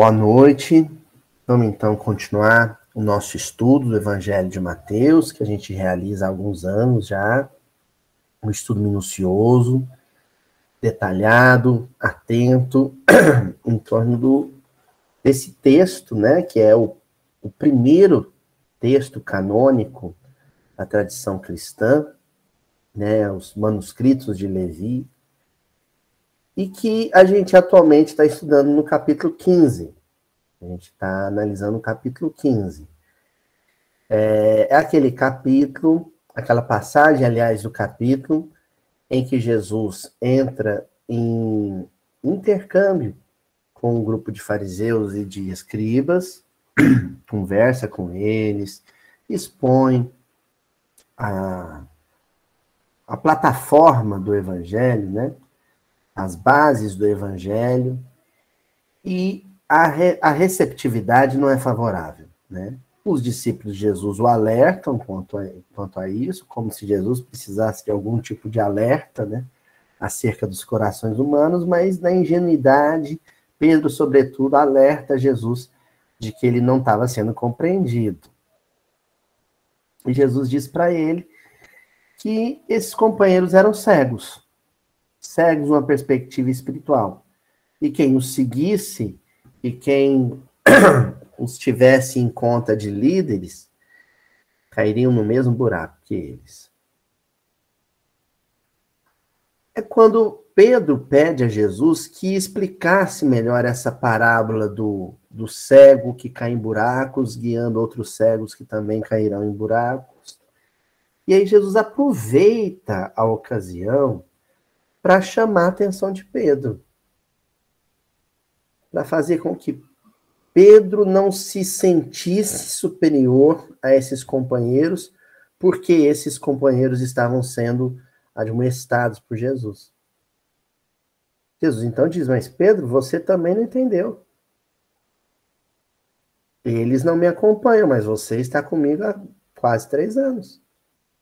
boa noite. Vamos então continuar o nosso estudo do Evangelho de Mateus, que a gente realiza há alguns anos já. Um estudo minucioso, detalhado, atento, em torno do, desse texto, né, que é o, o primeiro texto canônico da tradição cristã, né, os manuscritos de Levi, e que a gente atualmente está estudando no capítulo 15. A gente está analisando o capítulo 15. É, é aquele capítulo, aquela passagem, aliás, do capítulo, em que Jesus entra em intercâmbio com um grupo de fariseus e de escribas, conversa com eles, expõe a, a plataforma do evangelho, né? As bases do evangelho, e a, re, a receptividade não é favorável. Né? Os discípulos de Jesus o alertam quanto a, quanto a isso, como se Jesus precisasse de algum tipo de alerta né, acerca dos corações humanos, mas na ingenuidade, Pedro, sobretudo, alerta Jesus de que ele não estava sendo compreendido. E Jesus diz para ele que esses companheiros eram cegos, cegos uma perspectiva espiritual. E quem os seguisse e quem os tivesse em conta de líderes cairiam no mesmo buraco que eles. É quando Pedro pede a Jesus que explicasse melhor essa parábola do, do cego que cai em buracos, guiando outros cegos que também cairão em buracos. E aí Jesus aproveita a ocasião para chamar a atenção de Pedro. Para fazer com que Pedro não se sentisse superior a esses companheiros, porque esses companheiros estavam sendo admoestados por Jesus. Jesus então diz: Mas Pedro, você também não entendeu. Eles não me acompanham, mas você está comigo há quase três anos.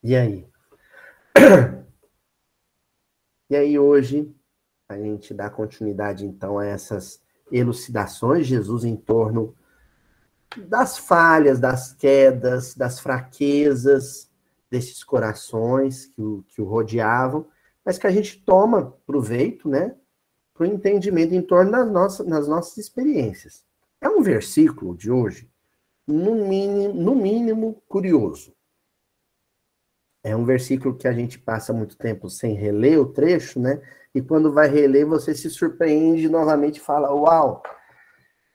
E aí? E aí hoje a gente dá continuidade então a essas elucidações de Jesus em torno das falhas, das quedas, das fraquezas desses corações que o, que o rodeavam, mas que a gente toma proveito, né, para o entendimento em torno das nossas, das nossas experiências. É um versículo de hoje, no mínimo, no mínimo curioso. É um versículo que a gente passa muito tempo sem reler o trecho, né? E quando vai reler, você se surpreende novamente e fala: Uau,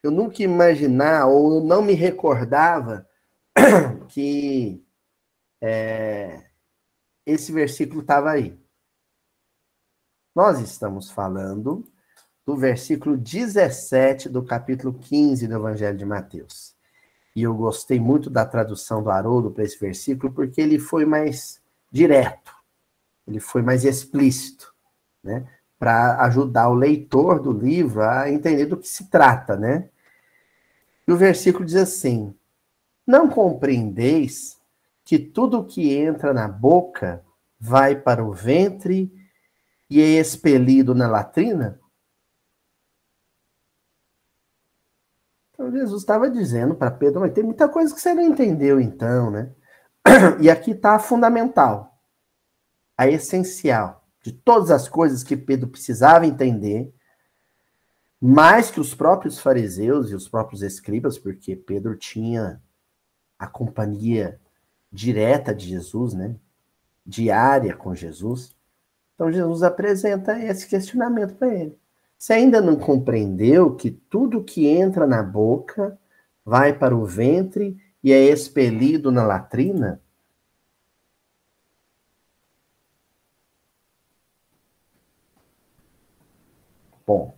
eu nunca imaginar ou eu não me recordava que é, esse versículo estava aí. Nós estamos falando do versículo 17 do capítulo 15 do Evangelho de Mateus. E eu gostei muito da tradução do Haroldo para esse versículo, porque ele foi mais direto, ele foi mais explícito, né? Para ajudar o leitor do livro a entender do que se trata, né? E o versículo diz assim: Não compreendeis que tudo que entra na boca vai para o ventre e é expelido na latrina? Então Jesus estava dizendo para Pedro, mas tem muita coisa que você não entendeu então, né? E aqui está a fundamental, a essencial de todas as coisas que Pedro precisava entender, mais que os próprios fariseus e os próprios escribas, porque Pedro tinha a companhia direta de Jesus, né? Diária com Jesus. Então Jesus apresenta esse questionamento para ele. Você ainda não compreendeu que tudo que entra na boca vai para o ventre e é expelido na latrina? Bom,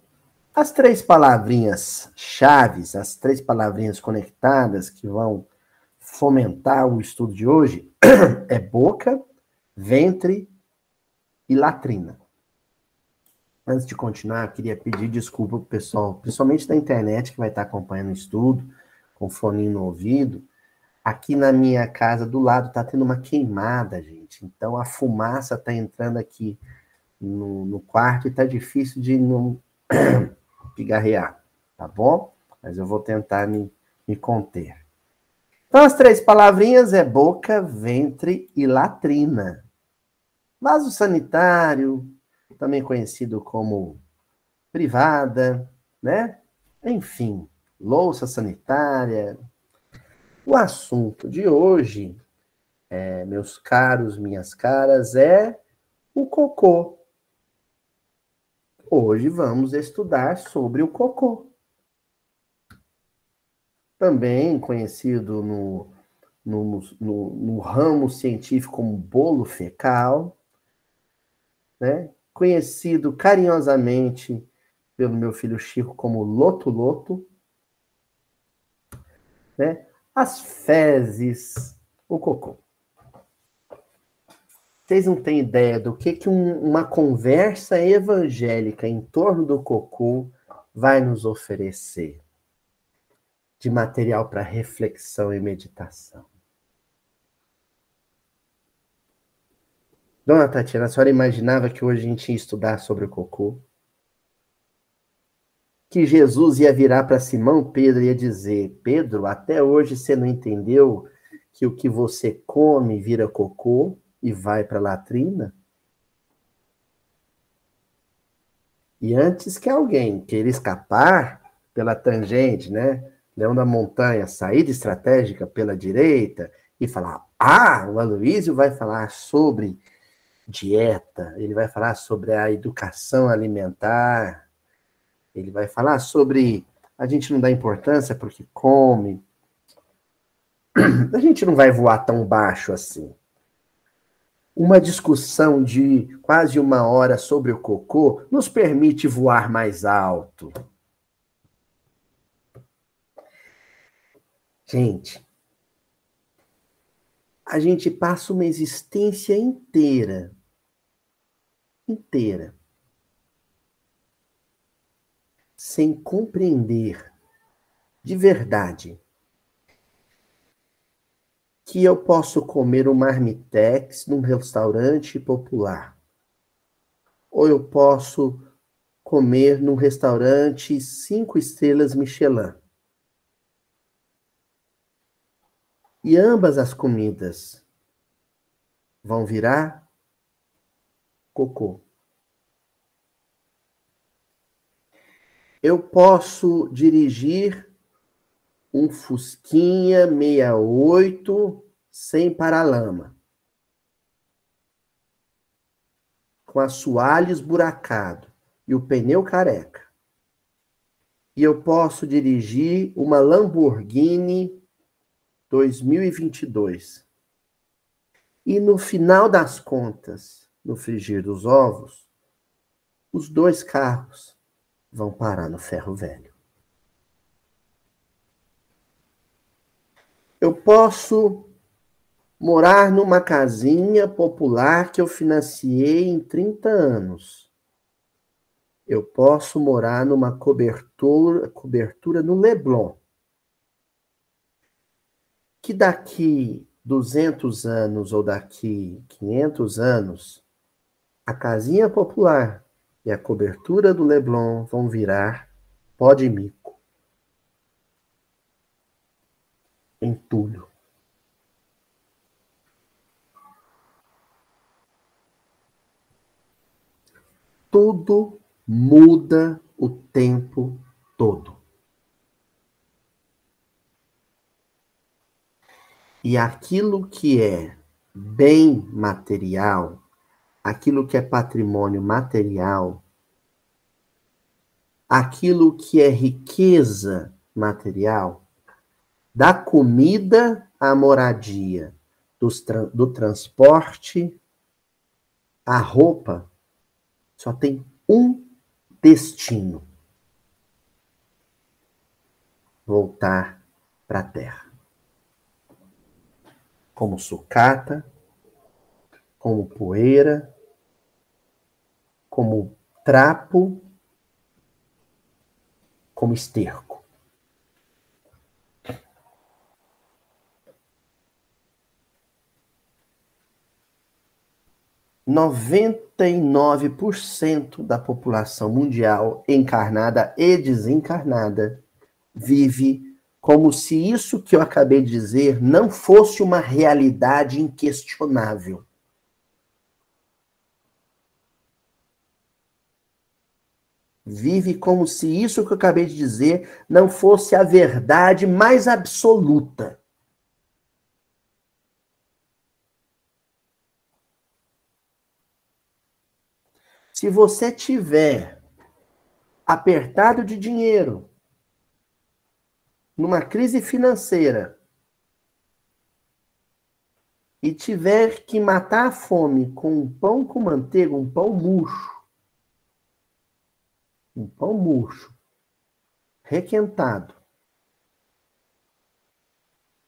as três palavrinhas chaves, as três palavrinhas conectadas que vão fomentar o estudo de hoje é boca, ventre e latrina. Antes de continuar, queria pedir desculpa para o pessoal, principalmente da internet, que vai estar acompanhando o estudo, com fone no ouvido. Aqui na minha casa, do lado, está tendo uma queimada, gente. Então, a fumaça está entrando aqui no, no quarto e está difícil de não pigarrear, tá bom? mas eu vou tentar me, me conter. Então, as três palavrinhas é boca, ventre e latrina. Vaso sanitário, também conhecido como privada, né? Enfim, louça sanitária. O assunto de hoje, é, meus caros, minhas caras, é o cocô. Hoje vamos estudar sobre o cocô. Também conhecido no, no, no, no ramo científico como bolo fecal, né? conhecido carinhosamente pelo meu filho Chico como Loto Loto, né? As fezes, o cocô. Vocês não têm ideia do que, que um, uma conversa evangélica em torno do cocô vai nos oferecer de material para reflexão e meditação. Dona Tatiana, a senhora imaginava que hoje a gente ia estudar sobre o cocô? Que Jesus ia virar para Simão Pedro e ia dizer: Pedro, até hoje você não entendeu que o que você come vira cocô e vai para a latrina? E antes que alguém queira escapar pela tangente, né? Leão da Montanha, saída estratégica pela direita e falar: Ah, o Aloísio vai falar sobre dieta, ele vai falar sobre a educação alimentar, ele vai falar sobre a gente não dá importância porque come. A gente não vai voar tão baixo assim. Uma discussão de quase uma hora sobre o cocô nos permite voar mais alto. Gente, a gente passa uma existência inteira inteira sem compreender de verdade que eu posso comer um marmitex num restaurante popular. Ou eu posso comer num restaurante cinco estrelas Michelin. E ambas as comidas vão virar cocô. Eu posso dirigir um Fusquinha 68 sem paralama. Com assoalho esburacado e o pneu careca. E eu posso dirigir uma Lamborghini 2022. E no final das contas, no frigir dos ovos, os dois carros vão parar no ferro velho. Eu posso morar numa casinha popular que eu financiei em 30 anos. Eu posso morar numa cobertura, cobertura no Leblon. Que daqui 200 anos ou daqui 500 anos a casinha popular e a cobertura do Leblon vão virar pó de mico. Entulho. Tudo muda o tempo todo. E aquilo que é bem material aquilo que é patrimônio material, aquilo que é riqueza material, da comida à moradia, do, do transporte à roupa, só tem um destino: voltar para a terra. Como sucata, como poeira, como trapo, como esterco. Noventa e nove por cento da população mundial encarnada e desencarnada vive como se isso que eu acabei de dizer não fosse uma realidade inquestionável. Vive como se isso que eu acabei de dizer não fosse a verdade mais absoluta. Se você tiver apertado de dinheiro, numa crise financeira, e tiver que matar a fome com um pão com manteiga, um pão murcho, um pão murcho, requentado.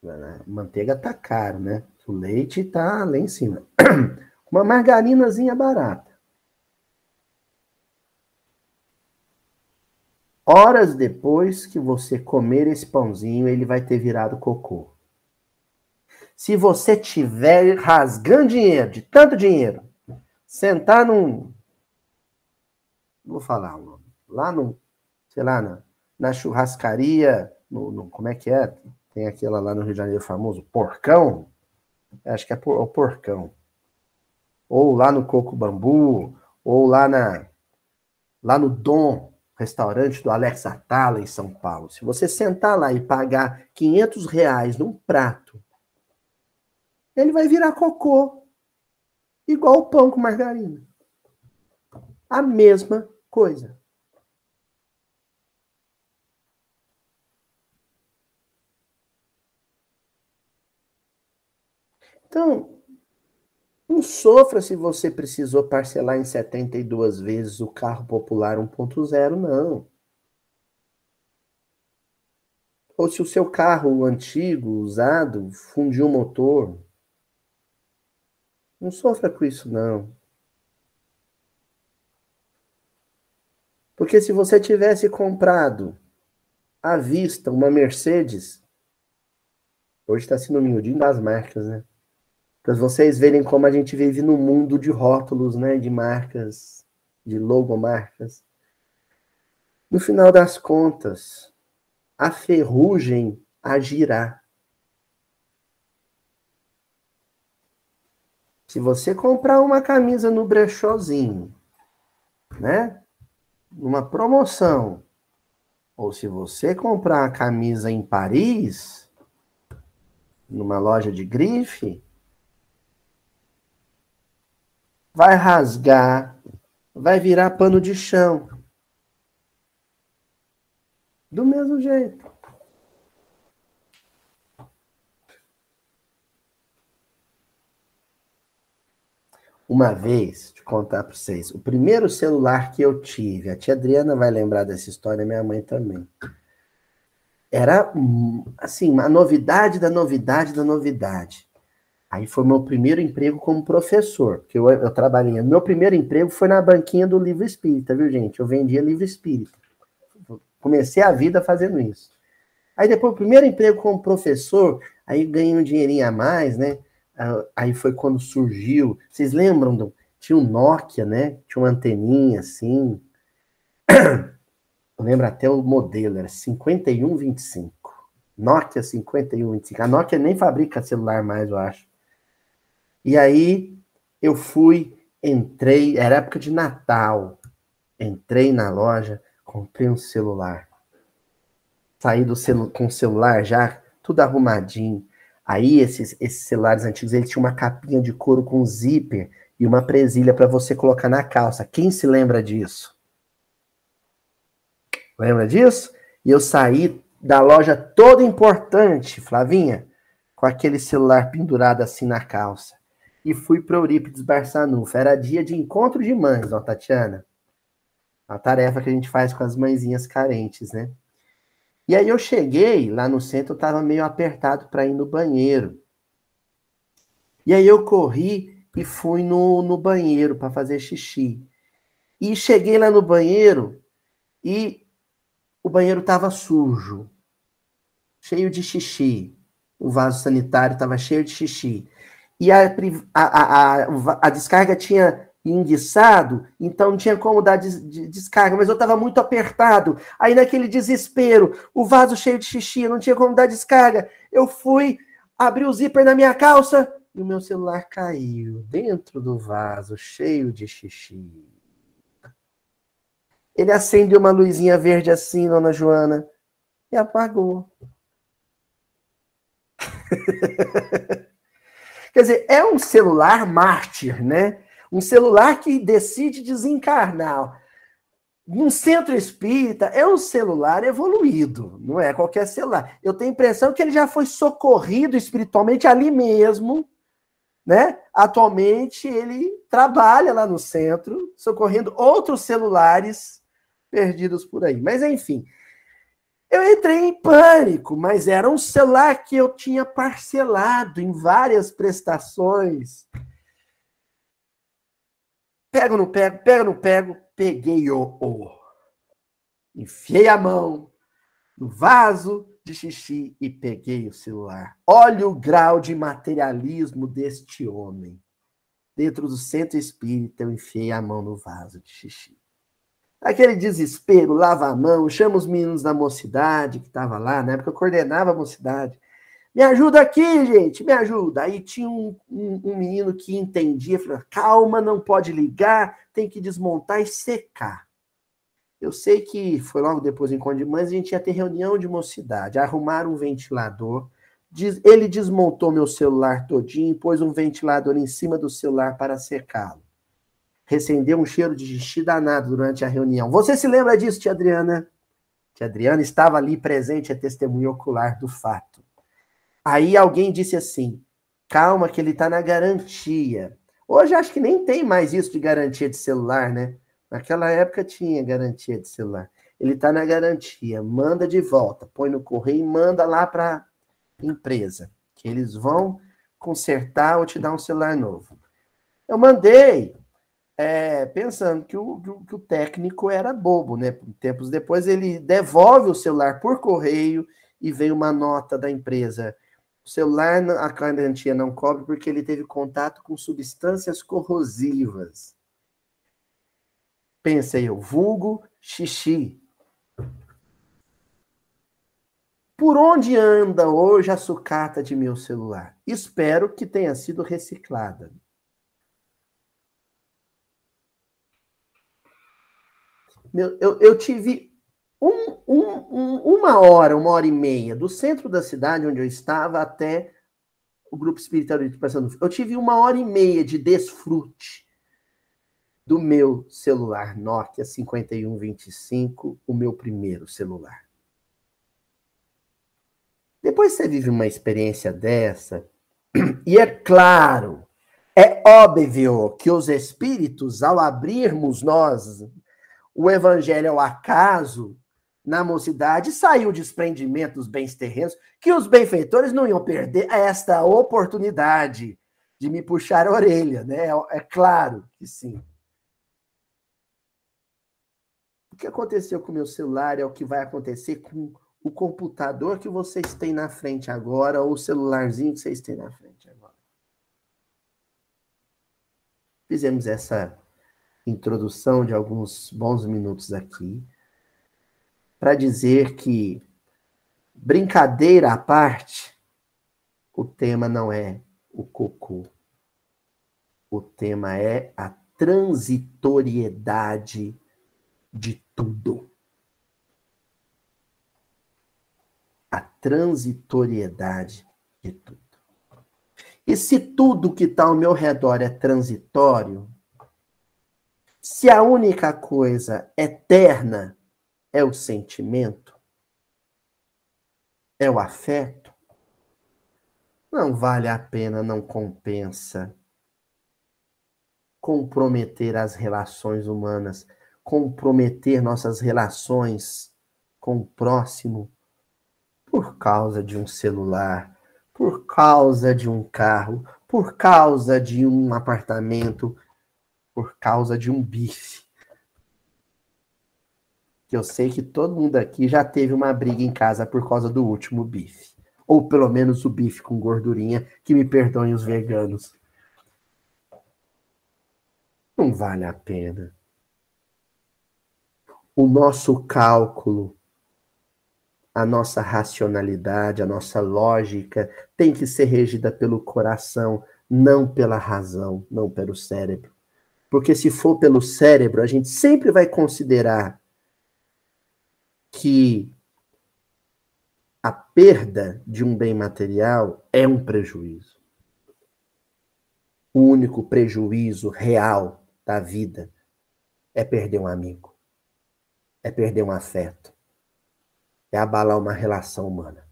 A manteiga tá caro, né? O leite tá lá em cima. Uma margarinazinha barata. Horas depois que você comer esse pãozinho, ele vai ter virado cocô. Se você tiver rasgando dinheiro, de tanto dinheiro, sentar num. Vou falar o nome lá no, sei lá, na, na churrascaria, no, no, como é que é? Tem aquela lá no Rio de Janeiro famoso, Porcão. Acho que é por, o Porcão. Ou lá no Coco Bambu, ou lá na lá no Dom, restaurante do Alex Atala em São Paulo. Se você sentar lá e pagar 500 reais num prato, ele vai virar cocô. Igual o pão com margarina. A mesma coisa. Então, não sofra se você precisou parcelar em 72 vezes o carro popular 1.0, não. Ou se o seu carro antigo, usado, fundiu o motor. Não sofra com isso, não. Porque se você tivesse comprado à vista uma Mercedes, hoje está sendo miudinho das marcas, né? Para vocês verem como a gente vive no mundo de rótulos, né, de marcas, de logomarcas. No final das contas, a ferrugem agirá. Se você comprar uma camisa no brechózinho, né, numa promoção, ou se você comprar a camisa em Paris, numa loja de grife, vai rasgar, vai virar pano de chão. Do mesmo jeito. Uma vez, te contar para vocês, o primeiro celular que eu tive, a tia Adriana vai lembrar dessa história, minha mãe também. Era, assim, uma novidade da novidade da novidade. Aí foi meu primeiro emprego como professor, que eu, eu trabalhei. Meu primeiro emprego foi na banquinha do livro espírita, viu, gente? Eu vendia livro espírita. Comecei a vida fazendo isso. Aí depois, o primeiro emprego como professor, aí ganhei um dinheirinho a mais, né? Ah, aí foi quando surgiu. Vocês lembram? Do, tinha um Nokia, né? Tinha uma anteninha assim. Eu lembro até o modelo, era 5125. Nokia 5125. A Nokia nem fabrica celular mais, eu acho. E aí eu fui, entrei, era época de Natal. Entrei na loja, comprei um celular. Saí do celu com o celular já tudo arrumadinho. Aí esses, esses celulares antigos, eles tinham uma capinha de couro com zíper e uma presilha para você colocar na calça. Quem se lembra disso? Lembra disso? E eu saí da loja toda importante, Flavinha, com aquele celular pendurado assim na calça e fui para Eurípides Barçanufo. Era dia de encontro de mães, ó, Tatiana. A tarefa que a gente faz com as mãezinhas carentes, né? E aí eu cheguei lá no centro, eu tava meio apertado para ir no banheiro. E aí eu corri e fui no, no banheiro para fazer xixi. E cheguei lá no banheiro e o banheiro tava sujo, cheio de xixi. O vaso sanitário tava cheio de xixi e a, a, a, a descarga tinha enguiçado, então não tinha como dar des descarga, mas eu estava muito apertado. Aí, naquele desespero, o vaso cheio de xixi, não tinha como dar descarga. Eu fui, abri o zíper na minha calça e o meu celular caiu dentro do vaso cheio de xixi. Ele acendeu uma luzinha verde assim, dona Joana, e apagou. Quer dizer, é um celular mártir, né? Um celular que decide desencarnar. Um centro espírita é um celular evoluído, não é qualquer celular. Eu tenho a impressão que ele já foi socorrido espiritualmente ali mesmo, né? Atualmente ele trabalha lá no centro, socorrendo outros celulares perdidos por aí. Mas enfim, eu entrei em pânico, mas era um celular que eu tinha parcelado em várias prestações. Pego, não pego, pego, não pego, peguei o, o. Enfiei a mão no vaso de xixi e peguei o celular. Olha o grau de materialismo deste homem. Dentro do centro espírita, eu enfiei a mão no vaso de xixi. Aquele desespero, lava a mão, chama os meninos da mocidade que estava lá, na época eu coordenava a mocidade. Me ajuda aqui, gente, me ajuda. Aí tinha um, um, um menino que entendia, falou: calma, não pode ligar, tem que desmontar e secar. Eu sei que foi logo depois do encontro de mães, a gente ia ter reunião de mocidade, arrumaram um ventilador. Ele desmontou meu celular todinho, pôs um ventilador em cima do celular para secá-lo recendeu um cheiro de xixi danado durante a reunião. Você se lembra disso, tia Adriana? Tia Adriana estava ali presente, é testemunha ocular do fato. Aí alguém disse assim: calma, que ele está na garantia. Hoje acho que nem tem mais isso de garantia de celular, né? Naquela época tinha garantia de celular. Ele está na garantia, manda de volta, põe no correio e manda lá para empresa, que eles vão consertar ou te dar um celular novo. Eu mandei, é, pensando que o, que o técnico era bobo, né? Tempos depois ele devolve o celular por correio e vem uma nota da empresa. O celular, a garantia não cobre porque ele teve contato com substâncias corrosivas. Pensei eu, vulgo xixi. Por onde anda hoje a sucata de meu celular? Espero que tenha sido reciclada. Meu, eu, eu tive um, um, um, uma hora, uma hora e meia, do centro da cidade onde eu estava até o grupo espiritual de Passando. Eu tive uma hora e meia de desfrute do meu celular Nokia 5125, o meu primeiro celular. Depois você vive uma experiência dessa, e é claro, é óbvio que os espíritos, ao abrirmos nós o evangelho ao acaso, na mocidade, saiu o desprendimento dos bens terrenos, que os benfeitores não iam perder esta oportunidade de me puxar a orelha, né? É, é claro que sim. O que aconteceu com o meu celular é o que vai acontecer com o computador que vocês têm na frente agora, ou o celularzinho que vocês têm na frente agora. Fizemos essa introdução de alguns bons minutos aqui, para dizer que, brincadeira à parte, o tema não é o cocô. O tema é a transitoriedade de tudo. A transitoriedade de tudo. E se tudo que está ao meu redor é transitório, se a única coisa eterna é o sentimento, é o afeto, não vale a pena, não compensa comprometer as relações humanas, comprometer nossas relações com o próximo por causa de um celular, por causa de um carro, por causa de um apartamento, por causa de um bife. Eu sei que todo mundo aqui já teve uma briga em casa por causa do último bife. Ou pelo menos o bife com gordurinha, que me perdoem os veganos. Não vale a pena. O nosso cálculo, a nossa racionalidade, a nossa lógica tem que ser regida pelo coração, não pela razão, não pelo cérebro. Porque se for pelo cérebro, a gente sempre vai considerar que a perda de um bem material é um prejuízo. O único prejuízo real da vida é perder um amigo, é perder um afeto, é abalar uma relação humana.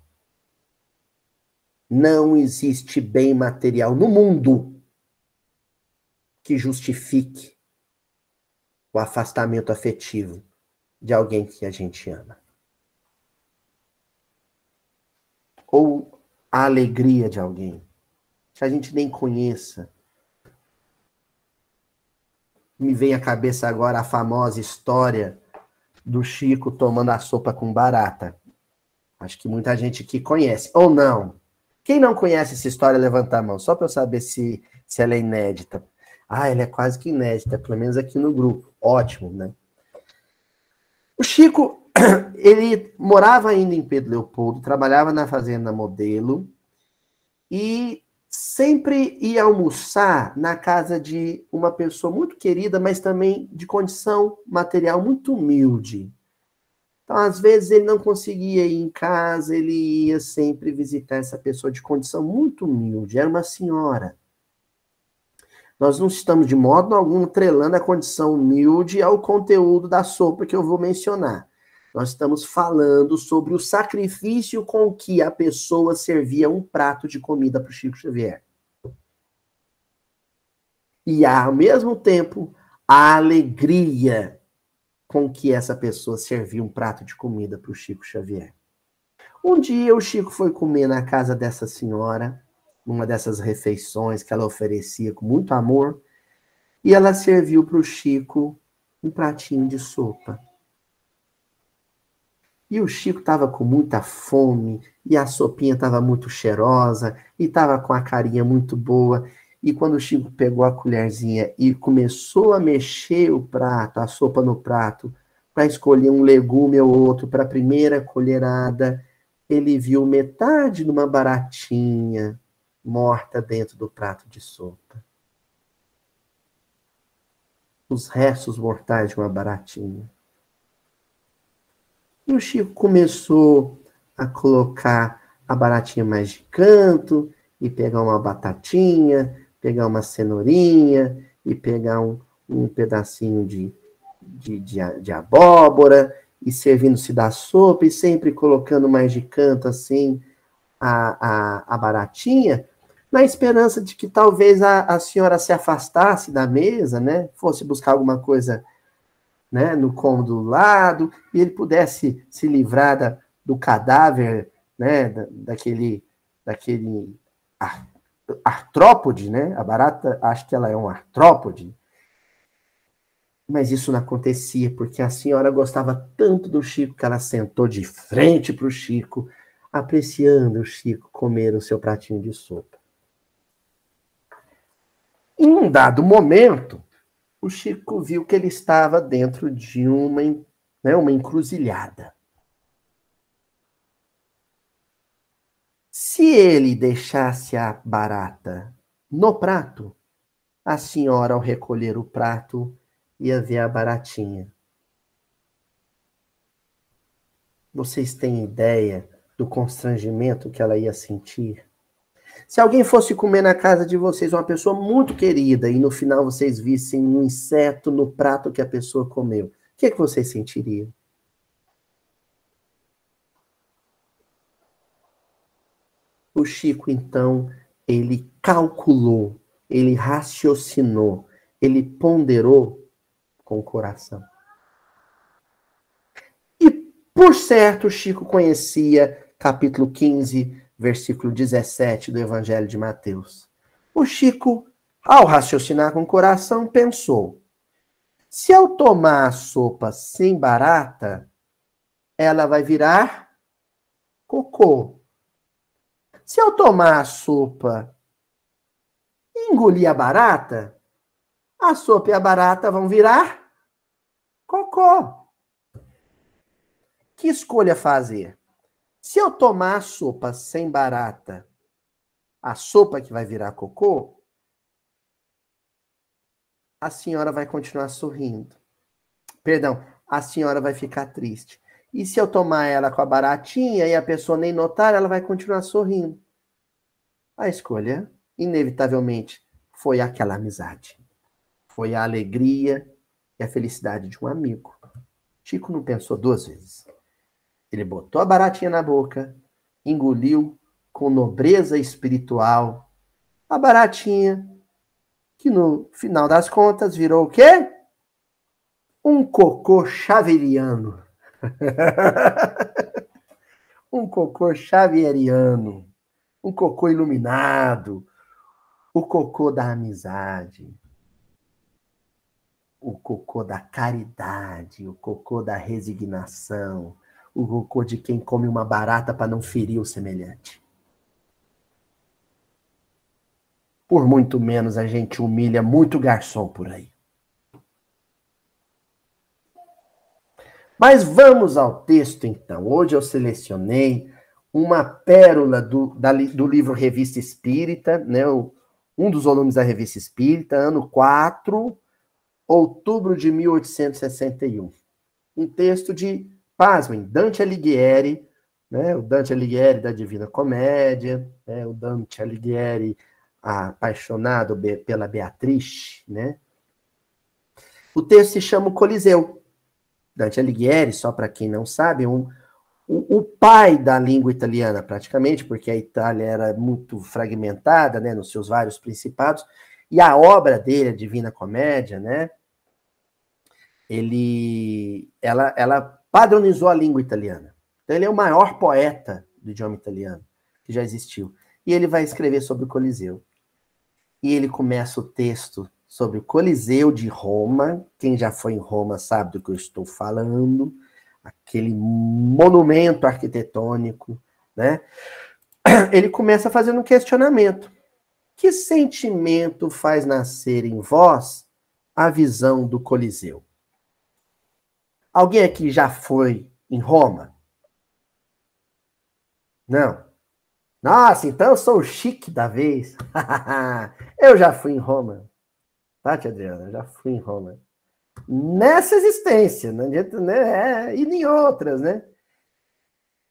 Não existe bem material no mundo que justifique o afastamento afetivo de alguém que a gente ama. Ou a alegria de alguém que a gente nem conheça. Me vem à cabeça agora a famosa história do Chico tomando a sopa com barata. Acho que muita gente aqui conhece. Ou não. Quem não conhece essa história, levanta a mão, só para eu saber se, se ela é inédita. Ah, ela é quase que inédita, pelo menos aqui no grupo. Ótimo, né? O Chico, ele morava ainda em Pedro Leopoldo, trabalhava na fazenda Modelo e sempre ia almoçar na casa de uma pessoa muito querida, mas também de condição material muito humilde. Então, às vezes, ele não conseguia ir em casa, ele ia sempre visitar essa pessoa de condição muito humilde. Era uma senhora. Nós não estamos de modo algum trelando a condição humilde ao conteúdo da sopa que eu vou mencionar. Nós estamos falando sobre o sacrifício com que a pessoa servia um prato de comida para o Chico Xavier. E, ao mesmo tempo, a alegria com que essa pessoa servia um prato de comida para o Chico Xavier. Um dia o Chico foi comer na casa dessa senhora, numa dessas refeições que ela oferecia com muito amor, e ela serviu para o Chico um pratinho de sopa. E o Chico estava com muita fome, e a sopinha estava muito cheirosa, e estava com a carinha muito boa. E quando o Chico pegou a colherzinha e começou a mexer o prato, a sopa no prato, para escolher um legume ou outro para a primeira colherada, ele viu metade de uma baratinha morta dentro do prato de sopa. Os restos mortais de uma baratinha. E o Chico começou a colocar a baratinha mais de canto e pegar uma batatinha pegar uma cenourinha e pegar um, um pedacinho de, de, de, de abóbora e servindo-se da sopa e sempre colocando mais de canto assim a, a, a baratinha, na esperança de que talvez a, a senhora se afastasse da mesa, né? Fosse buscar alguma coisa né, no cômodo do lado e ele pudesse se livrar da, do cadáver, né, da, daquele, daquele artrópode, né? A barata, acho que ela é um artrópode. Mas isso não acontecia, porque a senhora gostava tanto do Chico que ela sentou de frente para o Chico, apreciando o Chico comer o seu pratinho de sopa. Em um dado momento, o Chico viu que ele estava dentro de uma, né, uma encruzilhada. Se ele deixasse a barata no prato, a senhora, ao recolher o prato, ia ver a baratinha. Vocês têm ideia do constrangimento que ela ia sentir? Se alguém fosse comer na casa de vocês, uma pessoa muito querida, e no final vocês vissem um inseto no prato que a pessoa comeu, o que, é que vocês sentiriam? O Chico, então, ele calculou, ele raciocinou, ele ponderou com o coração. E, por certo, Chico conhecia capítulo 15, versículo 17 do Evangelho de Mateus. O Chico, ao raciocinar com o coração, pensou: se eu tomar a sopa sem barata, ela vai virar cocô. Se eu tomar a sopa e engolir a barata, a sopa e a barata vão virar cocô. Que escolha fazer? Se eu tomar a sopa sem barata, a sopa que vai virar cocô, a senhora vai continuar sorrindo. Perdão, a senhora vai ficar triste. E se eu tomar ela com a baratinha e a pessoa nem notar, ela vai continuar sorrindo. A escolha, inevitavelmente, foi aquela amizade. Foi a alegria e a felicidade de um amigo. Chico não pensou duas vezes. Ele botou a baratinha na boca, engoliu com nobreza espiritual a baratinha, que no final das contas virou o quê? Um cocô chaveriano. um cocô xavieriano. Um cocô iluminado. O cocô da amizade. O cocô da caridade. O cocô da resignação. O cocô de quem come uma barata para não ferir o semelhante. Por muito menos a gente humilha muito garçom por aí. Mas vamos ao texto então. Hoje eu selecionei uma pérola do, da, do livro Revista Espírita, né? O, um dos volumes da Revista Espírita, ano 4, outubro de 1861. Um texto de, pasmem, Dante Alighieri, né? o Dante Alighieri da Divina Comédia, né? o Dante Alighieri apaixonado pela Beatriz, né? O texto se chama o Coliseu. Dante Alighieri, só para quem não sabe, um, o, o, pai da língua italiana, praticamente, porque a Itália era muito fragmentada, né, nos seus vários principados, e a obra dele, a Divina Comédia, né, ele, ela, ela padronizou a língua italiana. Então, ele é o maior poeta do idioma italiano que já existiu. E ele vai escrever sobre o Coliseu e ele começa o texto sobre o Coliseu de Roma. Quem já foi em Roma sabe do que eu estou falando. Aquele monumento arquitetônico, né? Ele começa fazendo um questionamento. Que sentimento faz nascer em vós a visão do Coliseu? Alguém aqui já foi em Roma? Não. Nossa, então eu sou o chique da vez. eu já fui em Roma. Tati, Adriana, já fui em Roma. Nessa existência, não adianta, né? É, e em outras, né?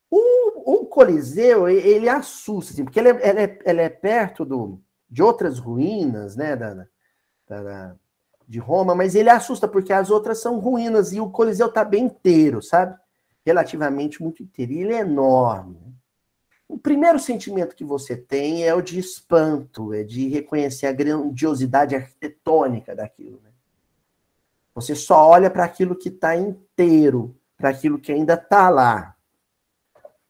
O, o Coliseu, ele assusta, assim, porque ele é, ele é, ele é perto do, de outras ruínas, né? Da, da, da, de Roma, mas ele assusta porque as outras são ruínas e o Coliseu está bem inteiro, sabe? Relativamente muito inteiro. E ele é enorme. O primeiro sentimento que você tem é o de espanto, é de reconhecer a grandiosidade arquitetônica daquilo. Né? Você só olha para aquilo que está inteiro, para aquilo que ainda está lá.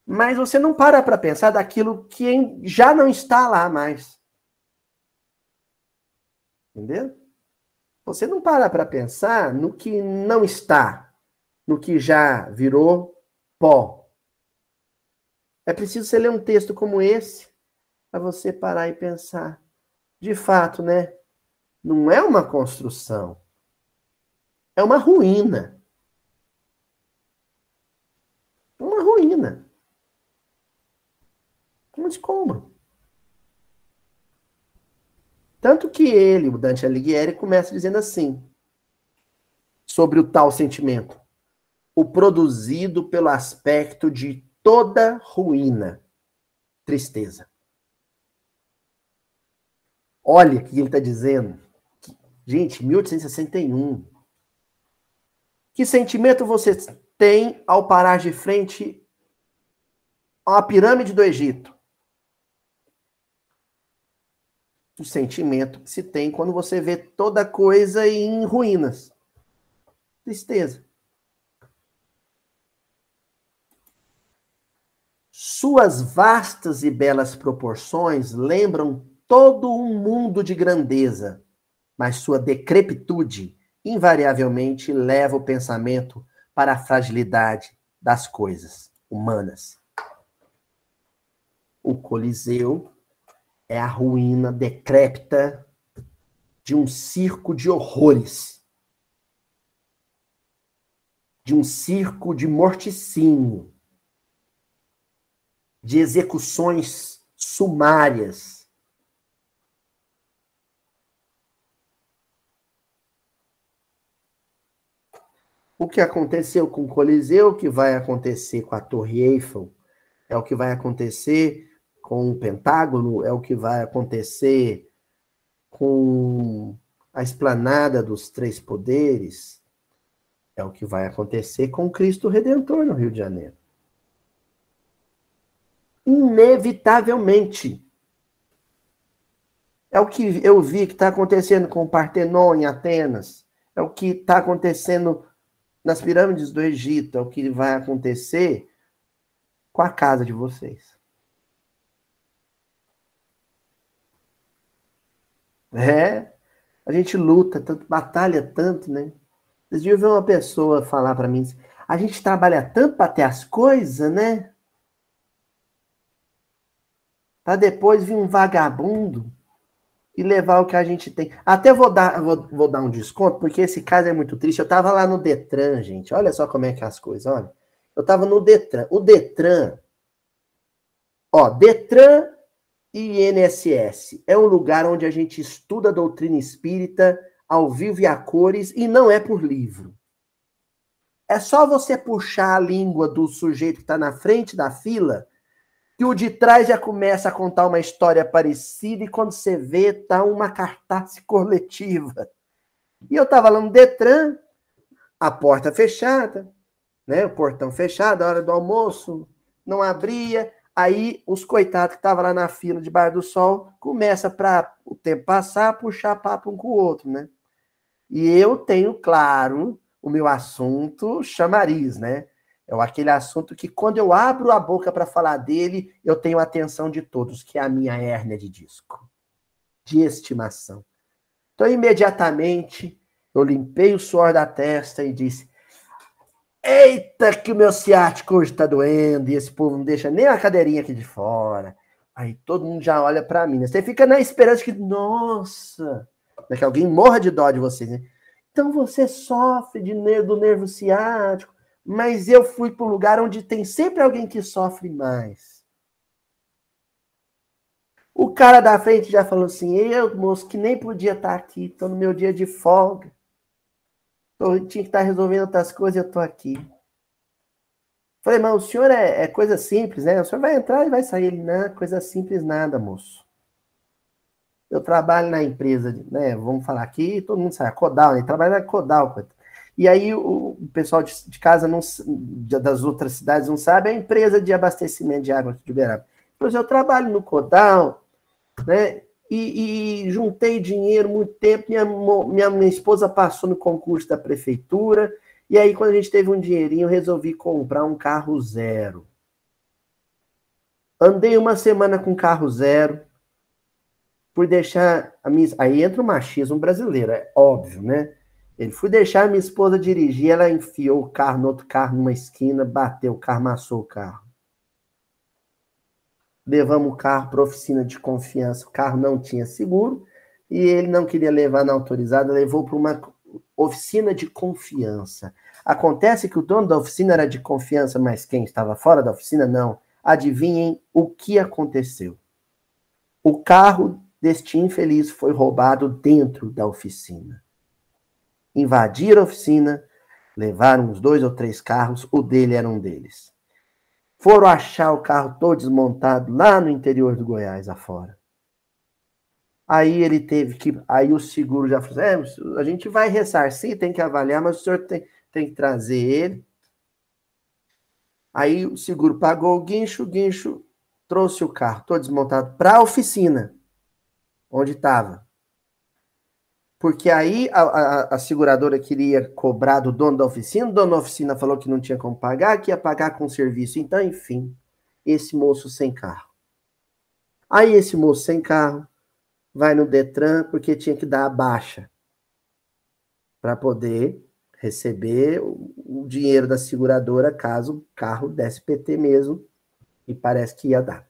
Mas você não para para pensar daquilo que já não está lá mais. Entendeu? Você não para para pensar no que não está, no que já virou pó, é preciso você ler um texto como esse para você parar e pensar. De fato, né? Não é uma construção. É uma ruína. Uma ruína. Um escombro. Tanto que ele, o Dante Alighieri, começa dizendo assim, sobre o tal sentimento. O produzido pelo aspecto de toda ruína, tristeza. Olha o que ele está dizendo. Gente, 1861. Que sentimento você tem ao parar de frente a pirâmide do Egito? O sentimento que se tem quando você vê toda coisa em ruínas. Tristeza. Suas vastas e belas proporções lembram todo um mundo de grandeza, mas sua decrepitude invariavelmente leva o pensamento para a fragilidade das coisas humanas. O Coliseu é a ruína decrépita de um circo de horrores, de um circo de morticínio, de execuções sumárias. O que aconteceu com o Coliseu, o que vai acontecer com a Torre Eiffel, é o que vai acontecer com o Pentágono, é o que vai acontecer com a esplanada dos três poderes, é o que vai acontecer com Cristo Redentor no Rio de Janeiro inevitavelmente. É o que eu vi que está acontecendo com o Partenon em Atenas. É o que está acontecendo nas pirâmides do Egito. É o que vai acontecer com a casa de vocês. É, a gente luta tanto, batalha tanto, né? Vocês viram ver uma pessoa falar para mim, a gente trabalha tanto para ter as coisas, né? para depois vir um vagabundo e levar o que a gente tem. Até vou dar, vou, vou dar um desconto, porque esse caso é muito triste. Eu estava lá no Detran, gente. Olha só como é que é as coisas, olha. Eu estava no Detran. O Detran, ó, Detran INSS é um lugar onde a gente estuda a doutrina espírita ao vivo e a cores e não é por livro. É só você puxar a língua do sujeito que está na frente da fila que o de trás já começa a contar uma história parecida e quando você vê, tá uma cartaz coletiva. E eu estava lá no Detran, a porta fechada, né? O portão fechado, a hora do almoço, não abria. Aí os coitados que estavam lá na fila debaixo do sol começa para o tempo passar, puxar papo um com o outro, né? E eu tenho, claro, o meu assunto chamariz, né? É aquele assunto que, quando eu abro a boca para falar dele, eu tenho a atenção de todos, que é a minha hérnia de disco, de estimação. Então, imediatamente, eu limpei o suor da testa e disse: Eita, que o meu ciático hoje está doendo, e esse povo não deixa nem a cadeirinha aqui de fora. Aí todo mundo já olha para mim. Né? Você fica na esperança que, nossa, né, que alguém morra de dó de você. Né? Então você sofre de, do nervo ciático mas eu fui um lugar onde tem sempre alguém que sofre mais. O cara da frente já falou assim: eu, moço, que nem podia estar tá aqui, estou no meu dia de folga. Tô, tinha que estar resolvendo outras coisas, eu estou aqui. Falei, mas o senhor é, é, coisa simples, né? O senhor vai entrar e vai sair. Ele, não, coisa simples nada, moço. Eu trabalho na empresa, né? Vamos falar aqui, todo mundo sabe, Codal, né? Trabalho na Codal, e aí o, pessoal de, de casa não, das outras cidades não sabe, é a empresa de abastecimento de água de Uberaba. Pois eu trabalho no Codal, né? E, e, juntei dinheiro muito tempo. Minha, minha, minha esposa passou no concurso da prefeitura. E aí, quando a gente teve um dinheirinho, resolvi comprar um carro zero. Andei uma semana com carro zero, por deixar a minha. Aí entra o machismo brasileiro, é óbvio, né? Ele fui deixar minha esposa dirigir, ela enfiou o carro no outro carro numa esquina, bateu o carro, amassou o carro. Levamos o carro para oficina de confiança, o carro não tinha seguro e ele não queria levar na autorizada, levou para uma oficina de confiança. Acontece que o dono da oficina era de confiança, mas quem estava fora da oficina não. Adivinhem o que aconteceu. O carro deste infeliz foi roubado dentro da oficina invadiram a oficina, levaram uns dois ou três carros, o dele era um deles. Foram achar o carro todo desmontado lá no interior do Goiás, afora. Aí ele teve que. Aí o seguro já falou: é, a gente vai ressarcir, tem que avaliar, mas o senhor tem, tem que trazer ele. Aí o seguro pagou o guincho, o guincho trouxe o carro todo desmontado para a oficina, onde estava. Porque aí a, a, a, seguradora queria cobrar do dono da oficina, o dono da oficina falou que não tinha como pagar, que ia pagar com serviço. Então, enfim, esse moço sem carro. Aí esse moço sem carro vai no Detran porque tinha que dar a baixa para poder receber o, o dinheiro da seguradora caso o carro desse PT mesmo, e parece que ia dar.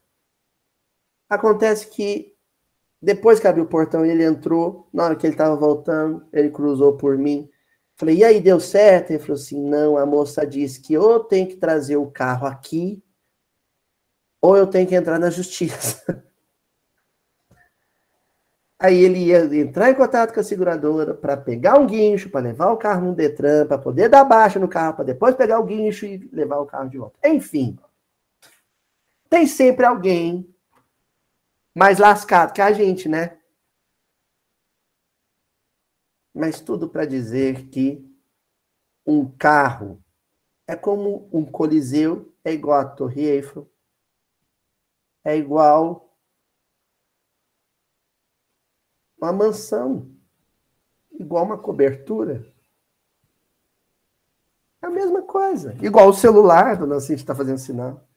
Acontece que Depois que abriu o portão, ele entrou. Na hora que ele estava voltando, ele cruzou por mim. Falei, e aí, deu certo? Ele falou assim: não, a moça disse que ou tenho que trazer o carro aqui, ou eu tenho que entrar na justiça. Aí ele ia entrar em contato com a seguradora para pegar um guincho, para levar o carro no Detran, para poder dar baixa no carro, para depois pegar o guincho e levar o carro de volta. Enfim, tem sempre alguém mais lascado que a gente, né? Mas tudo para dizer que um carro é como um coliseu, é igual a Torre Eiffel, é igual uma mansão, igual uma cobertura. É a mesma coisa. Igual o celular, dona Cintia está fazendo sinal.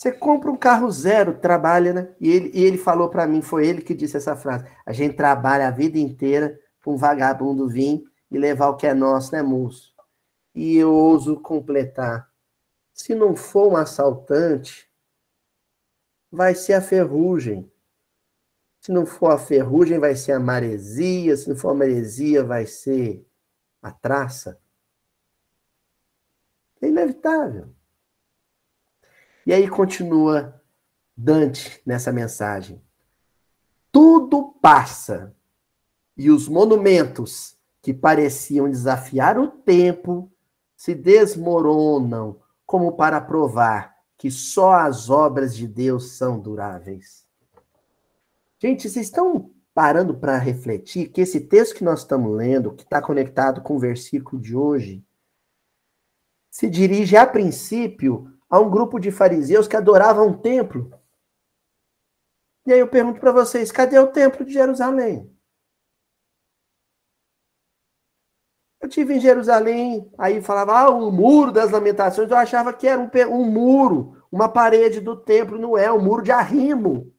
Você compra um carro zero, trabalha, né? E ele, e ele falou para mim, foi ele que disse essa frase. A gente trabalha a vida inteira para um vagabundo vir e levar o que é nosso, né, moço? E eu ouso completar. Se não for um assaltante, vai ser a ferrugem. Se não for a ferrugem, vai ser a maresia. Se não for a maresia, vai ser a traça. É inevitável. E aí continua Dante nessa mensagem. Tudo passa, e os monumentos que pareciam desafiar o tempo se desmoronam como para provar que só as obras de Deus são duráveis. Gente, vocês estão parando para refletir que esse texto que nós estamos lendo, que está conectado com o versículo de hoje, se dirige a princípio a um grupo de fariseus que adoravam um templo. E aí eu pergunto para vocês, cadê o templo de Jerusalém? Eu tive em Jerusalém, aí falava, ah, o muro das lamentações, eu achava que era um, um muro, uma parede do templo, não é, um muro de arrimo.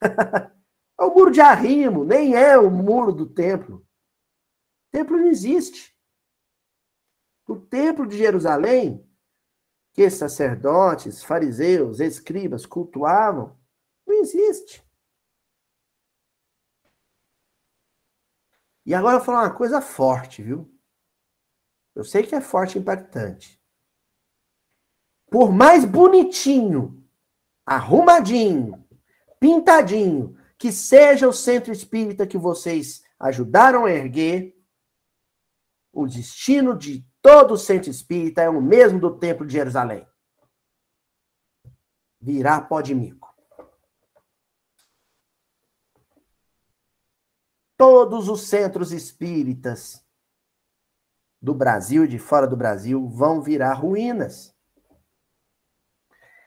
é o muro de arrimo, nem é o muro do templo. O templo não existe. O templo de Jerusalém que sacerdotes, fariseus, escribas cultuavam, não existe. E agora eu vou falar uma coisa forte, viu? Eu sei que é forte e impactante. Por mais bonitinho, arrumadinho, pintadinho, que seja o centro espírita que vocês ajudaram a erguer, o destino de Todo centro espírita é o mesmo do Templo de Jerusalém. Virar pó de mico. Todos os centros espíritas do Brasil e de fora do Brasil vão virar ruínas.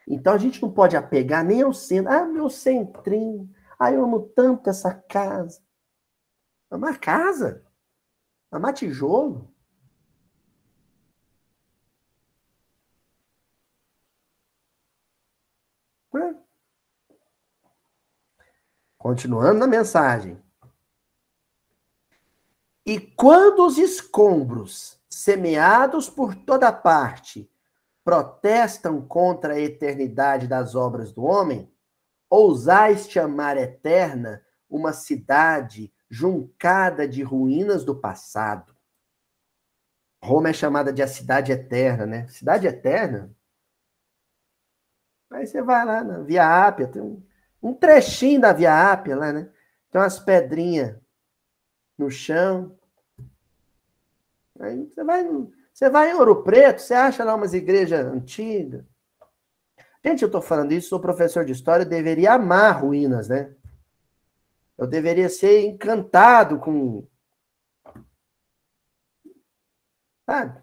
Então a gente não pode apegar nem ao centro. Ah, meu centrinho. Ah, eu amo tanto essa casa. Amar casa. Amar tijolo. Continuando na mensagem. E quando os escombros, semeados por toda parte, protestam contra a eternidade das obras do homem, ousais chamar eterna uma cidade juncada de ruínas do passado. Roma é chamada de a cidade eterna, né? Cidade eterna Aí você vai lá na Via Ápia, tem um, um trechinho da Via Ápia lá, né? Tem umas pedrinhas no chão. Aí você vai, você vai em Ouro Preto, você acha lá umas igrejas antigas. Gente, eu estou falando isso, sou professor de história, eu deveria amar ruínas, né? Eu deveria ser encantado com. Sabe?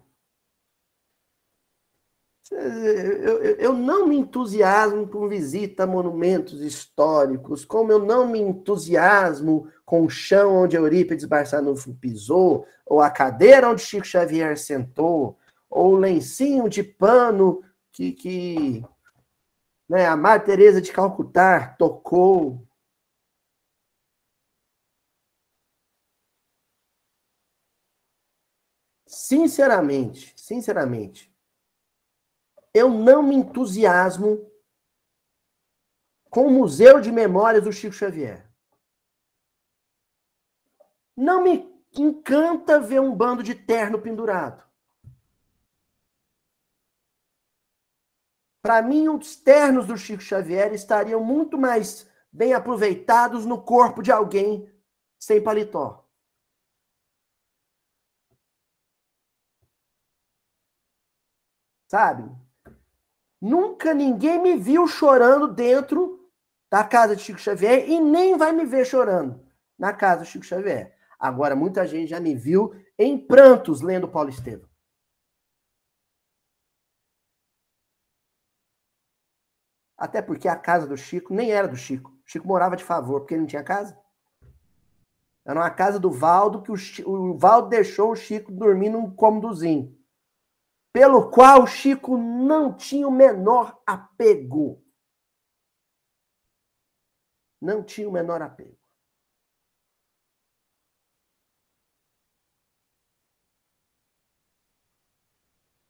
Eu, eu, não me entusiasmo com visita a monumentos históricos, como eu não me entusiasmo com o chão onde Eurípides Barçanufo pisou, ou a cadeira onde Chico Xavier sentou, ou o lencinho de pano que, que né, a Mar Teresa de Calcutá tocou. Sinceramente, sinceramente, eu não me entusiasmo com o Museu de Memórias do Chico Xavier. Não me encanta ver um bando de terno pendurado. Para mim, os ternos do Chico Xavier estariam muito mais bem aproveitados no corpo de alguém sem paletó. Sabe? Nunca ninguém me viu chorando dentro da casa de Chico Xavier e nem vai me ver chorando na casa do Chico Xavier. Agora, muita gente já me viu em prantos lendo Paulo Estevam. Até porque a casa do Chico nem era do Chico. O Chico morava de favor, porque ele não tinha casa. Era uma casa do Valdo que o, Chico, o Valdo deixou o Chico dormir num cômodozinho. Pelo qual Chico não tinha o menor apego. Não tinha o menor apego.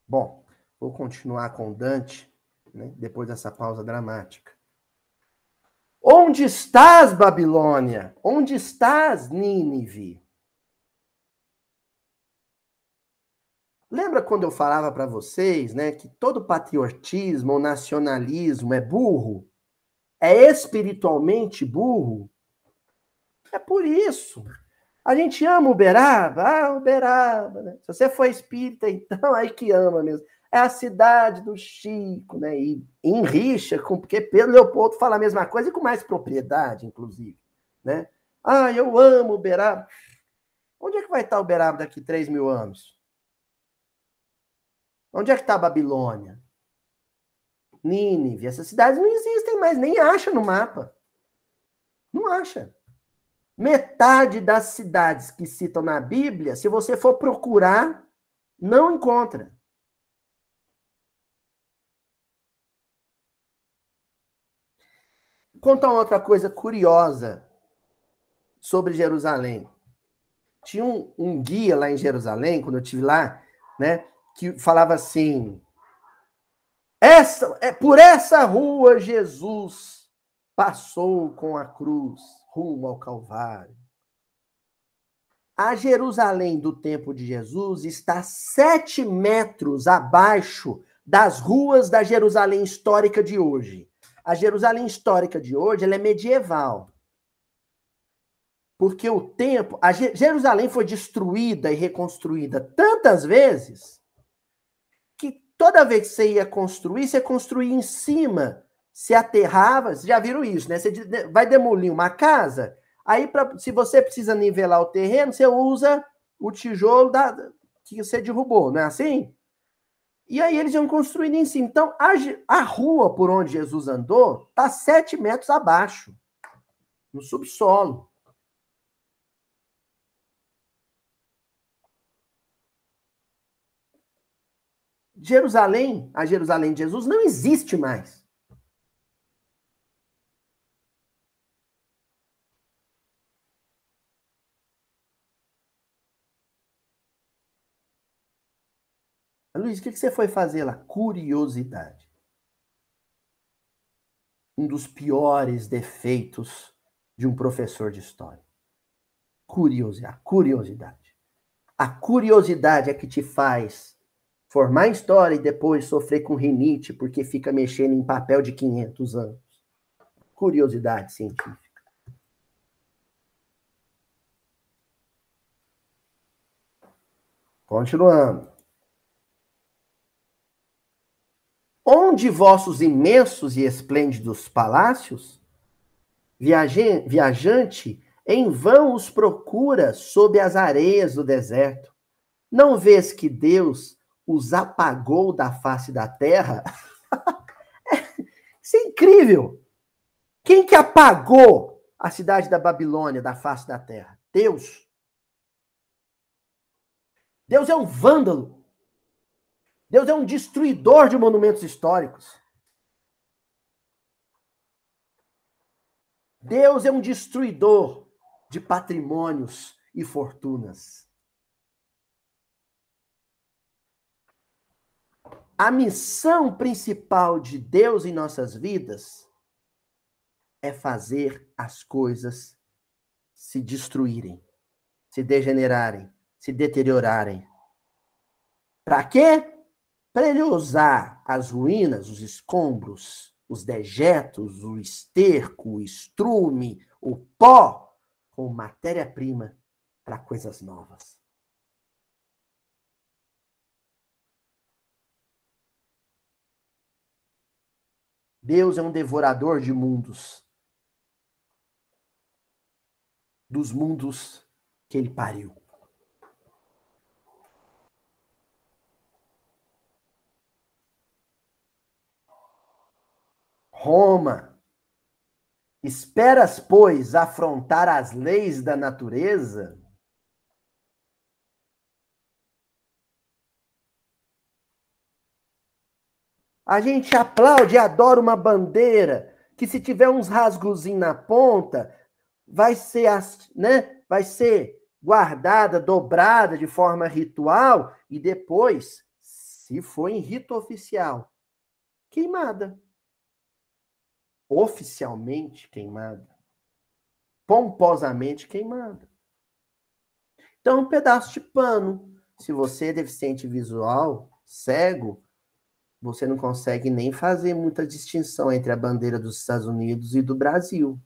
Bom, vou continuar com Dante né, depois dessa pausa dramática. Onde estás, Babilônia? Onde estás, Nínive? Lembra quando eu falava para vocês, né, que todo patriotismo ou nacionalismo é burro? É espiritualmente burro? É por isso. A gente ama Uberaba, ah, Uberaba, né? Se você for espírita, então aí que ama mesmo é a cidade do Chico, né? E em rixa, com, porque Pedro Leopoldo fala a mesma coisa e com mais propriedade, inclusive, né? Ah, eu amo Uberaba. Onde é que vai estar Uberaba daqui 3 mil anos? Onde é que está a Babilônia? Nínive. Essas cidades não existem mais, nem acha no mapa. Não acha. Metade das cidades que citam na Bíblia, se você for procurar, não encontra. contar uma outra coisa curiosa sobre Jerusalém. Tinha um, um, guia lá em Jerusalém, quando eu estive lá, né, que falava assim: essa, é por essa rua Jesus passou com a cruz rumo ao Calvário. A Jerusalém do tempo de Jesus está sete metros abaixo das ruas da Jerusalém histórica de hoje. A Jerusalém histórica de hoje é medieval. Porque o tempo. A Jerusalém foi destruída e reconstruída tantas vezes toda vez que você ia construir, você construía em cima, se aterrava. Vocês já viram isso, né? Você vai demolir uma casa, aí pra, se você precisa nivelar o terreno, você usa o tijolo da, que você derrubou, não é assim? E aí eles iam construindo em cima. Então, a, a rua por onde Jesus andou está sete metros abaixo, no subsolo. Jerusalém, a Jerusalém de Jesus, não existe mais. Luiz, o que você foi fazer lá? Curiosidade. Um dos piores defeitos de um professor de história. Curiosidade. A curiosidade. A curiosidade é que te faz formar história e depois sofrer com rinite porque fica mexendo em papel de 500 anos. Curiosidade científica. Continuando. Onde vossos imensos e esplêndidos palácios? Viajante, em vão os procura sob as areias do deserto. Não vês que Deus os apagou da face da terra? Isso é incrível. Quem que apagou a cidade da Babilônia da face da terra? Deus. Deus é um vândalo. Deus é um destruidor de monumentos históricos. Deus é um destruidor de patrimônios e fortunas. A missão principal de Deus em nossas vidas é fazer as coisas se destruírem, se degenerarem, se deteriorarem. Para quê? Para ele usar as ruínas, os escombros, os dejetos, o esterco, o estrume, o pó, como matéria-prima para coisas novas. Deus é um devorador de mundos. Dos mundos que ele pariu. Roma. Esperas, pois, afrontar as leis da natureza? A gente aplaude e adora uma bandeira que se tiver uns rasgos na ponta, vai ser, né, vai ser guardada, dobrada de forma ritual e depois, se for em rito oficial, queimada oficialmente queimada, pomposamente queimada. Então, um pedaço de pano. Se você é deficiente visual, cego, você não consegue nem fazer muita distinção entre a bandeira dos Estados Unidos e do Brasil.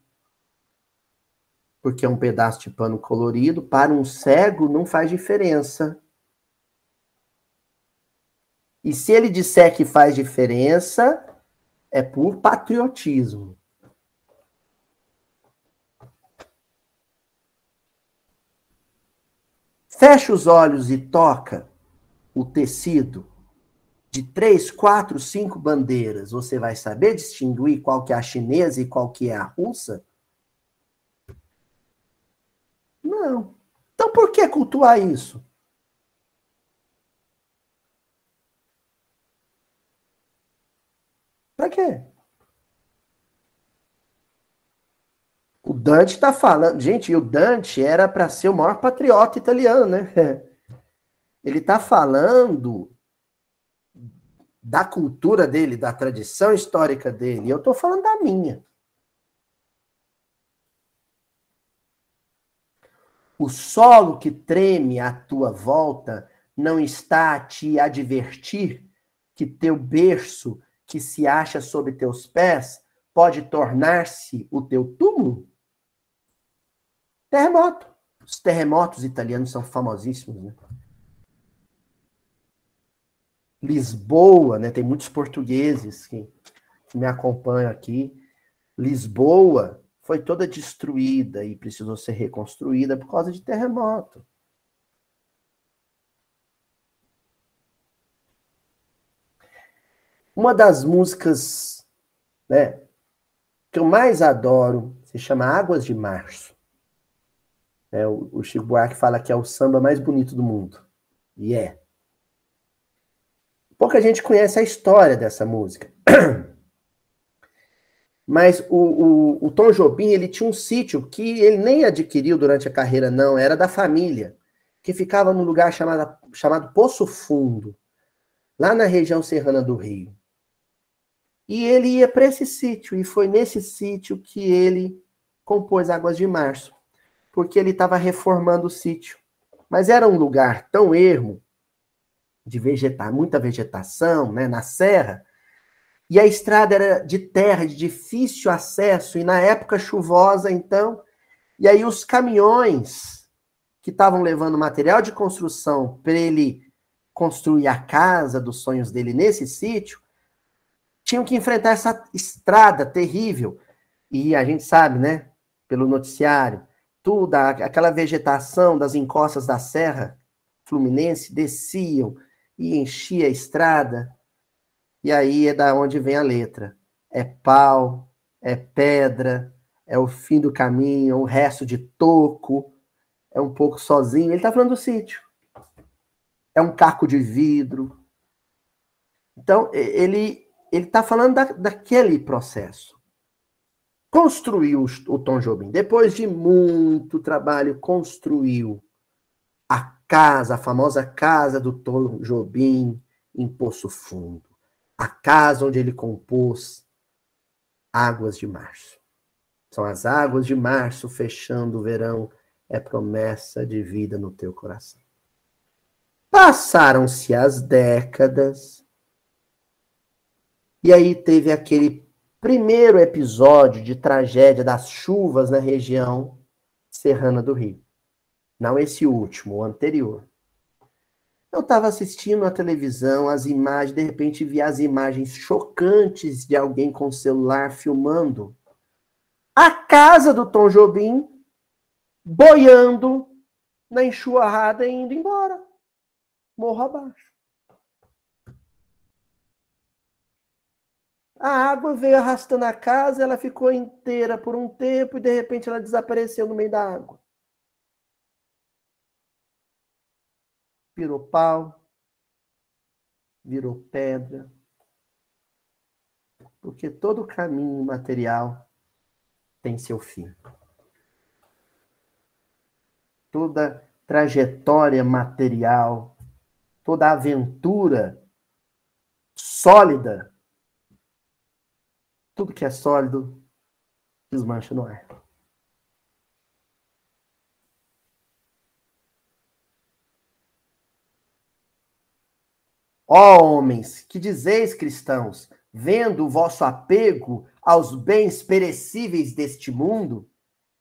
Porque é um pedaço de pano colorido, para um cego não faz diferença. E se ele disser que faz diferença, é por patriotismo. Fecha os olhos e toca o tecido de três, quatro, cinco bandeiras. Você vai saber distinguir qual que é a chinesa e qual que é a russa? Não. Então por que cultuar isso? Para quê? O Dante está falando. Gente, o Dante era para ser o maior patriota italiano, né? Ele está falando da cultura dele, da tradição histórica dele. Eu estou falando da minha. O solo que treme à tua volta não está a te advertir que teu berço que se acha sob teus pés pode tornar-se o teu túmulo? Terremoto. Os terremotos italianos são famosíssimos, né? Lisboa, né? Tem muitos portugueses que, que me acompanham aqui. Lisboa foi toda destruída e precisou ser reconstruída por causa de terremoto. Uma das músicas né, que eu mais adoro se chama Águas de Março. É, o, Chico Buarque fala que é o samba mais bonito do mundo. E é. Pouca gente conhece a história dessa música. Mas o, o, o, Tom Jobim, ele tinha um sítio que ele nem adquiriu durante a carreira, não, era da família, que ficava num lugar chamado, chamado Poço Fundo, lá na região serrana do Rio. E ele ia para esse sítio, e foi nesse sítio que ele compôs Águas de Março, porque ele estava reformando o sítio. Mas era um lugar tão ermo, de vegetar, muita vegetação, né, na serra, e a estrada era de terra, de difícil acesso, e na época chuvosa, então, e aí os caminhões que estavam levando material de construção para ele construir a casa dos sonhos dele nesse sítio, tinham que enfrentar essa estrada terrível. E a gente sabe, né, pelo noticiário, tudo, aquela vegetação das encostas da Serra Fluminense desciam e enchia a estrada. E aí é da onde vem a letra. É pau, é pedra, é o fim do caminho, é um resto de toco, é um pouco sozinho. Ele está falando do sítio. É um caco de vidro. Então, ele ele está falando da, daquele processo. Construiu o Tom Jobim, depois de muito trabalho, construiu casa, a famosa casa do Tom Jobim em Poço Fundo. A casa onde ele compôs Águas de Março. São as águas de março fechando o verão, é promessa de vida no teu coração. Passaram-se as décadas, e aí teve aquele primeiro episódio de tragédia das chuvas na região serrana do Rio. Não esse último, o anterior. Eu estava assistindo a televisão, as imagens, de repente vi as imagens chocantes de alguém com o celular filmando a casa do Tom Jobim boiando na enxurrada e indo embora. Morro abaixo. A água veio arrastando a casa, ela ficou inteira por um tempo e de repente ela desapareceu no meio da água. Virou pau, virou pedra. Porque todo caminho material tem seu fim. Toda trajetória material, toda aventura sólida, tudo que é sólido desmancha no ar. Ó homens, que dizeis cristãos, vendo o vosso apego aos bens perecíveis deste mundo,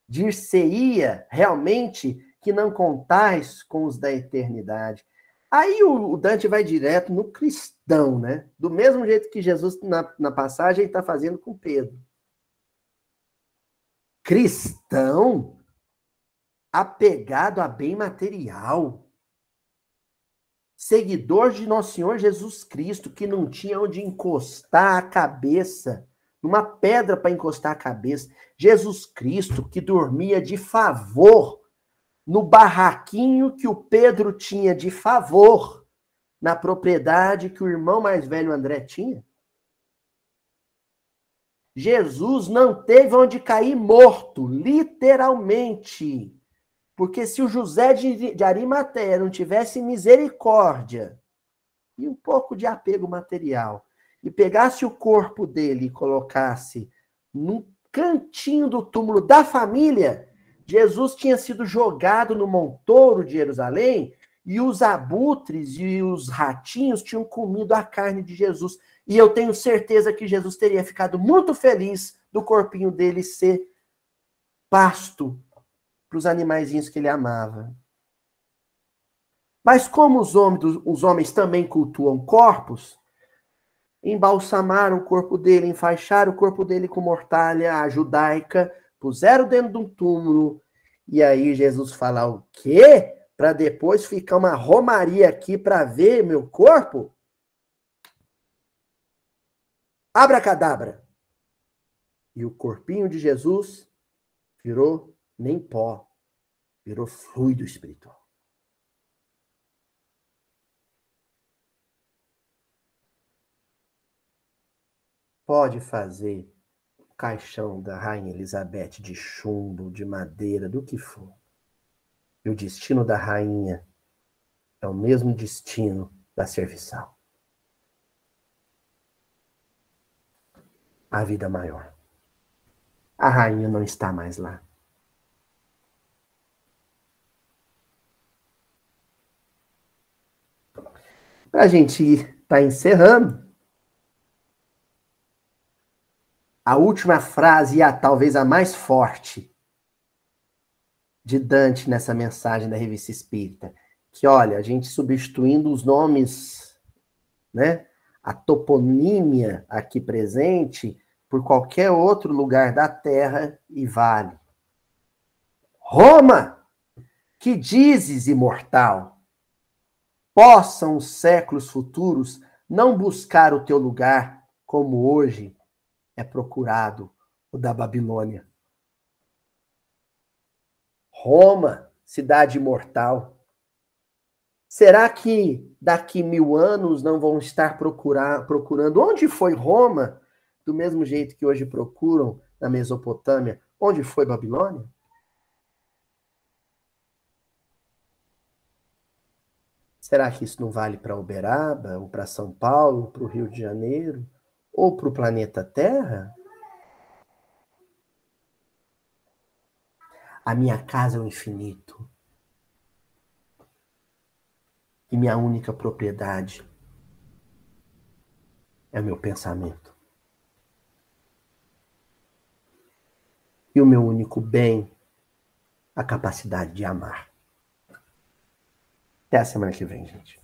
dir-se-ia realmente que não contais com os da eternidade. Aí o Dante vai direto no cristão, né? Do mesmo jeito que Jesus, na, na passagem, está fazendo com Pedro. Cristão apegado a bem material seguidor de nosso Senhor Jesus Cristo, que não tinha onde encostar a cabeça, numa pedra para encostar a cabeça. Jesus Cristo, que dormia de favor no barraquinho que o Pedro tinha de favor na propriedade que o irmão mais velho André tinha. Jesus não teve onde cair morto, literalmente. Porque se o José de, Arimateia não tivesse misericórdia e um pouco de apego material, e pegasse o corpo dele e colocasse num cantinho do túmulo da família, Jesus tinha sido jogado no montouro de Jerusalém e os abutres e os ratinhos tinham comido a carne de Jesus. E eu tenho certeza que Jesus teria ficado muito feliz do corpinho dele ser pasto para os animaizinhos que ele amava. Mas como os homens, os homens também cultuam corpos, embalsamaram o corpo dele, enfaixaram o corpo dele com mortalha judaica, puseram dentro de um túmulo, e aí Jesus fala o quê? Para depois ficar uma romaria aqui para ver meu corpo? Abra cadabra. E o corpinho de Jesus virou nem pó, virou fluido espiritual. Pode fazer o caixão da Rainha Elizabeth de chumbo, de madeira, do que for. E o destino da rainha é o mesmo destino da serviçal. A vida maior. A rainha não está mais lá. Para a gente estar tá encerrando, a última frase, e a talvez a mais forte de Dante nessa mensagem da Revista Espírita, que olha, a gente substituindo os nomes, né, a toponímia aqui presente por qualquer outro lugar da terra e vale. Roma, que dizes imortal, possam os séculos futuros não buscar o teu lugar como hoje é procurado o da Babilônia. Roma, cidade imortal. Será que daqui mil anos não vão estar procurar, procurando onde foi Roma, do mesmo jeito que hoje procuram na Mesopotâmia, onde foi Babilônia? Será que isso não vale para Uberaba, ou para São Paulo, para o Rio de Janeiro, ou para o planeta Terra? A minha casa é o infinito. E minha única propriedade é o meu pensamento. E o meu único bem, a capacidade de amar. Até a semana que vem, gente.